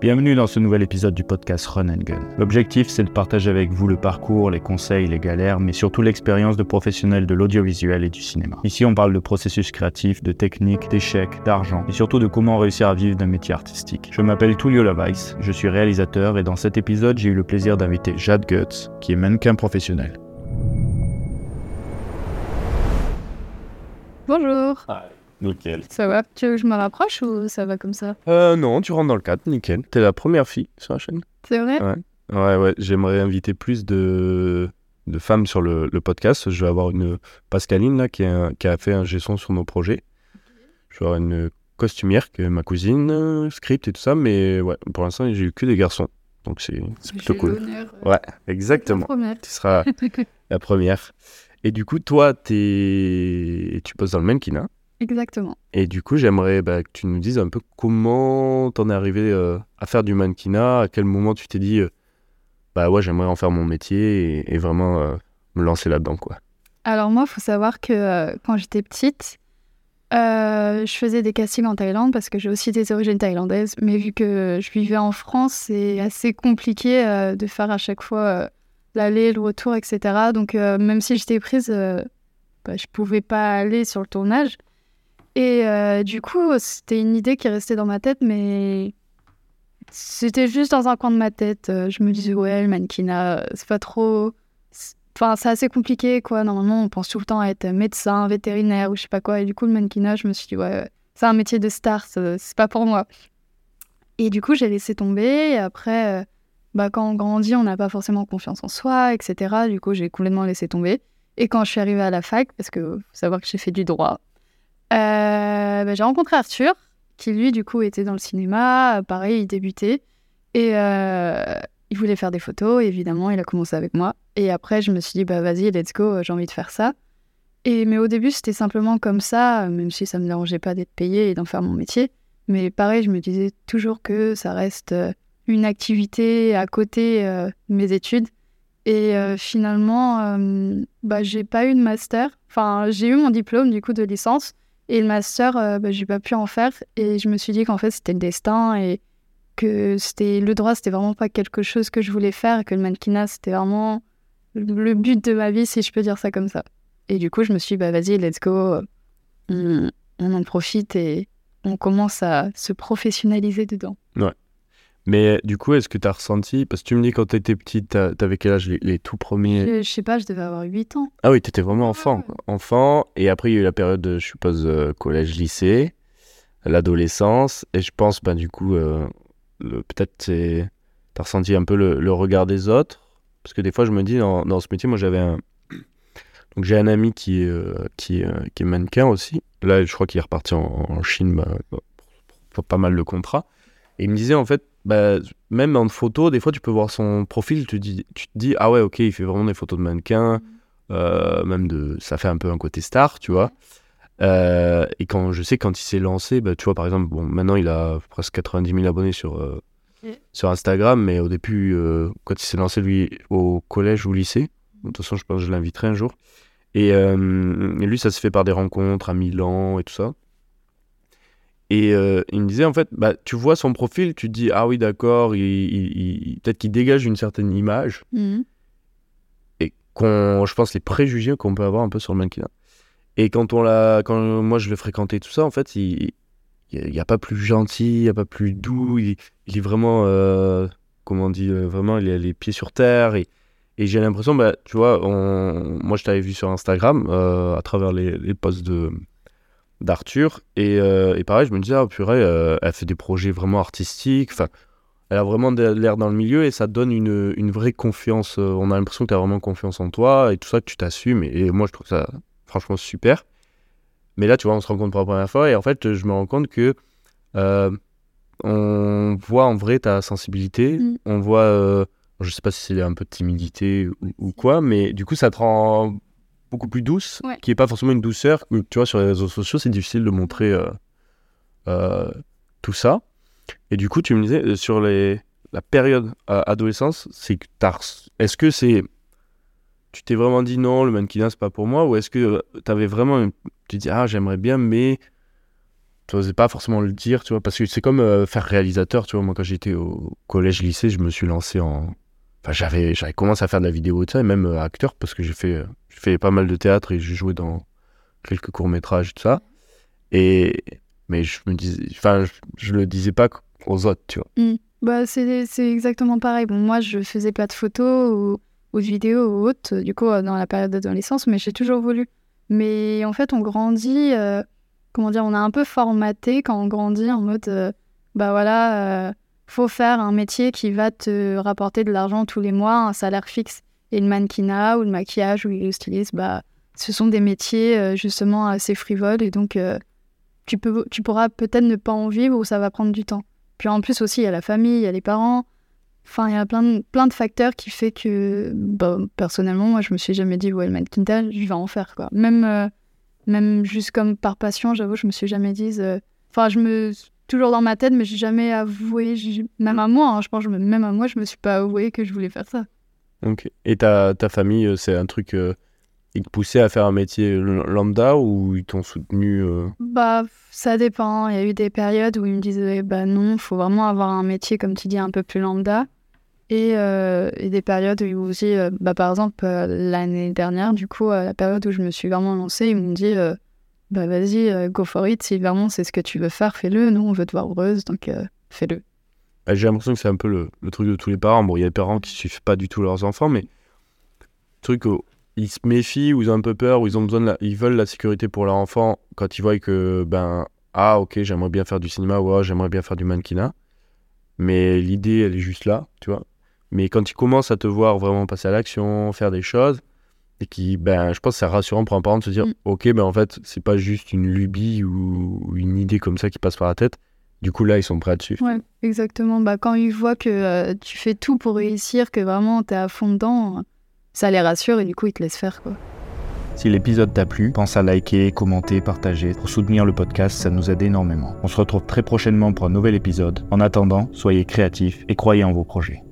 Bienvenue dans ce nouvel épisode du podcast Run and Gun. L'objectif, c'est de partager avec vous le parcours, les conseils, les galères, mais surtout l'expérience de professionnels de l'audiovisuel et du cinéma. Ici, on parle de processus créatif, de techniques, d'échecs, d'argent, et surtout de comment réussir à vivre d'un métier artistique. Je m'appelle Tullio Lavaïs, je suis réalisateur, et dans cet épisode, j'ai eu le plaisir d'inviter Jade Guts, qui est mannequin professionnel. Bonjour. Nickel. Ça va Tu veux que je me rapproche ou ça va comme ça Euh, non, tu rentres dans le cadre, nickel. T'es la première fille sur la chaîne. C'est vrai? Ouais. Ouais, ouais, j'aimerais inviter plus de, de femmes sur le, le podcast. Je vais avoir une Pascaline là, qui, a, qui a fait un gestion sur nos projets. Je vais avoir une costumière qui est ma cousine, script et tout ça, mais ouais, pour l'instant, j'ai eu que des garçons. Donc c'est plutôt cool. euh, Ouais, exactement. la première. Tu seras la première. Et du coup, toi, t'es... tu poses dans le mannequinat. Exactement. Et du coup, j'aimerais bah, que tu nous dises un peu comment t'en es arrivé euh, à faire du mannequinat, à quel moment tu t'es dit, euh, bah ouais, j'aimerais en faire mon métier et, et vraiment euh, me lancer là-dedans, quoi. Alors moi, il faut savoir que quand j'étais petite, je faisais des castings en Thaïlande parce que j'ai aussi des origines thaïlandaises. Mais vu que je vivais en France, c'est assez compliqué de faire à chaque fois l'aller, le retour, etc. Donc même si j'étais prise, bah, je pouvais pas aller sur le tournage. Et euh, du coup, c'était une idée qui restait dans ma tête, mais c'était juste dans un coin de ma tête. Euh, Je me disais, ouais, le mannequinat, euh, c'est pas trop. Enfin, c'est assez compliqué, quoi. Normalement, on pense tout le temps à être médecin, vétérinaire ou je sais pas quoi. Et du coup, le mannequinat, je me suis dit, ouais, c'est un métier de star, c'est pas pour moi. Et du coup, j'ai laissé tomber. Et après, bah, quand on grandit, on n'a pas forcément confiance en soi, etc. Du coup, j'ai complètement laissé tomber. Et quand je suis arrivée à la fac, parce que faut savoir que j'ai fait du droit, bah, j'ai rencontré Arthur, qui lui, du coup, était dans le cinéma. Euh, Pareil, il débutait. Et euh, il voulait faire des photos, évidemment, il a commencé avec moi. Et après, je me suis dit, bah vas-y, let's go, euh, j'ai envie de faire ça. Mais au début, c'était simplement comme ça, euh, même si ça me dérangeait pas d'être payée et d'en faire mon métier. Mais pareil, je me disais toujours que ça reste euh, une activité à côté euh, mes études. Et euh, finalement, euh, bah, j'ai pas eu de master. Enfin, j'ai eu mon diplôme du coup de licence. Et le master, euh, bah, j'ai pas pu en faire. Et je me suis dit qu'en fait, c'était le destin et que c'était le droit, c'était vraiment pas quelque chose que je voulais faire. Et que le mannequinat, c'était vraiment le but de ma vie, si je peux dire ça comme ça. Et du coup, je me suis dit, bah, vas-y, let's go. On, on en profite et on commence à se professionnaliser dedans. Mais euh, du coup, est-ce que t'as ressenti, parce que tu me dis quand t'étais petite, t'as- t'avais quel âge les, les tout premiers? Je, je sais pas, je devais avoir 8 ans. Ah oui, t'étais vraiment enfant. Enfant, et après il y a eu la période, de, je suppose, euh, collège-lycée, l'adolescence, et je pense, ben du coup, euh, peut-être c'est... T'as ressenti un peu le, le regard des autres, parce que des fois je me dis, dans, dans ce métier, moi j'avais un... Donc j'ai un ami qui est, euh, qui, est, qui est mannequin aussi. Là, je crois qu'il est reparti en, en Chine bah, pour, pour pas mal de contrats. Et il me disait, en fait, bah, même en photo, des fois, tu peux voir son profil, tu, dis, tu te dis, ah ouais, ok, il fait vraiment des photos de mannequin. Euh, même de ça fait un peu un côté star tu vois Euh, et quand je sais quand il s'est lancé bah, tu vois par exemple bon maintenant il a presque 90 000 abonnés sur euh, Ok. sur Instagram mais au début quand il s'est lancé lui au collège ou lycée de toute façon je pense que je l'inviterai un jour et, et lui ça se fait par des rencontres à Milan et tout ça et euh, il me disait en fait bah tu vois son profil tu te dis ah oui d'accord il, il- il- peut-être qu'il dégage une certaine image Mhm. et qu'on, je pense, les préjugés qu'on peut avoir un peu sur le mannequinat. Et quand on l'a, quand moi je l'ai fréquenté tout ça, en fait, il n'y a, pas plus gentil, il n'y a pas plus doux, il, est vraiment, euh, comment on dit, euh, vraiment, il a les pieds sur terre. Et, et j'ai l'impression, bah, tu vois, on, moi je t'avais vu sur Instagram euh, à travers les, les posts de d'Arthur et, euh, et pareil je me disais ah purée euh, elle fait des projets vraiment artistiques enfin elle a vraiment de l'air dans le milieu et ça donne une, une vraie confiance. euh, On a l'impression que tu as vraiment confiance en toi et tout ça, que tu t'assumes. Et, et moi, je trouve ça franchement super. Mais là, tu vois, on se rencontre pour la première fois et en fait, je me rends compte que euh, on voit en vrai ta sensibilité. Mm. On voit, je sais pas si c'est un peu de timidité ou, ou quoi, mais du coup, ça te rend beaucoup plus douce, Ouais. qui est pas forcément une douceur. Tu vois, sur les réseaux sociaux, c'est difficile de montrer euh, euh, tout ça. Et du coup, tu me disais, euh, sur les, la période euh, adolescence, c'est que Est-ce que c'est. Tu t'es vraiment dit non, le mannequinat, c'est pas pour moi Ou est-ce que tu avais vraiment. une- Tu dis, ah, j'aimerais bien, mais n'osais pas forcément le dire, tu vois, parce que c'est comme faire réalisateur, tu vois. Moi, quand j'étais au collège-lycée, je me suis lancé en. Enfin, j'avais, j'avais commencé à faire de la vidéo et même euh, acteur, parce que j'ai fait, euh, j'ai fait pas mal de théâtre et j'ai joué dans quelques courts-métrages et tout ça. Et. Mais je me disais. Enfin, je, le disais pas aux autres, tu vois. Bah, c'est exactement pareil. Bon, moi, je faisais pas de photos ou, de vidéos ou autres, du coup, euh, dans la période d'adolescence, mais j'ai toujours voulu. Mais en fait, on grandit, comment dire, on a un peu formaté quand on grandit en mode, bah voilà, faut faire un métier qui va te rapporter de l'argent tous les mois, un salaire fixe. Et le mannequinat ou le maquillage ou le stylisme, bah, ce sont des métiers euh, justement assez frivoles et donc euh, tu, peux, tu pourras peut-être ne pas en vivre ou ça va prendre du temps. Puis en plus aussi, il y a la famille, il y a les parents. Enfin, il y a plein de, plein de facteurs qui fait que, bah, personnellement, moi, je me suis jamais dit, ouais, le mannequinat, je vais en faire, quoi. Même, euh, même juste comme par passion, j'avoue, je me suis jamais dit... Enfin, je me... Toujours dans ma tête, mais j'ai jamais avoué, même à moi, hein, je pense, même à moi, je me suis pas avoué que je voulais faire ça. Ok. Et ta, ta famille, euh, c'est un truc. euh, ils te poussaient à faire un métier lambda ou ils t'ont soutenu euh, Bah, ça dépend. Il y a eu des périodes où ils me disaient, bah non, faut vraiment avoir un métier, comme tu dis, un peu plus lambda. Et, euh, et des périodes où ils m'ont dit, euh, bah, par exemple, l'année dernière, du coup, à la période où je me suis vraiment lancée, ils m'ont dit, bah vas-y, euh, go for it. Si vraiment c'est ce que tu veux faire, fais-le. Nous, on veut te voir heureuse, donc euh, fais-le. bah, J'ai l'impression que c'est un peu le, le truc de tous les parents. Bon, il y a des parents qui suivent pas du tout leurs enfants, mais le truc où ils se méfient, ou ils ont un peu peur, ou ils ont besoin ils veulent la sécurité pour leur enfant quand ils voient que ben ah ok j'aimerais bien faire du cinéma ou ah, j'aimerais bien faire du mannequinat, mais l'idée elle est juste là, tu vois. Mais quand ils commencent à te voir vraiment passer à l'action, faire des choses, et qui ben je pense que c'est rassurant pour un parent de se dire Mm. ok ben en fait c'est pas juste une lubie ou, ou une idée comme ça qui passe par la tête. Du coup là ils sont prêts à te suivre. Ouais, exactement. Bah, quand ils voient que euh, tu fais tout pour réussir, que vraiment t'es à fond dedans, ça les rassure et du coup, ils te laissent faire, quoi. Si l'épisode t'a plu, pense à liker, commenter, partager. Pour soutenir le podcast, ça nous aide énormément. On se retrouve très prochainement pour un nouvel épisode. En attendant, soyez créatifs et croyez en vos projets.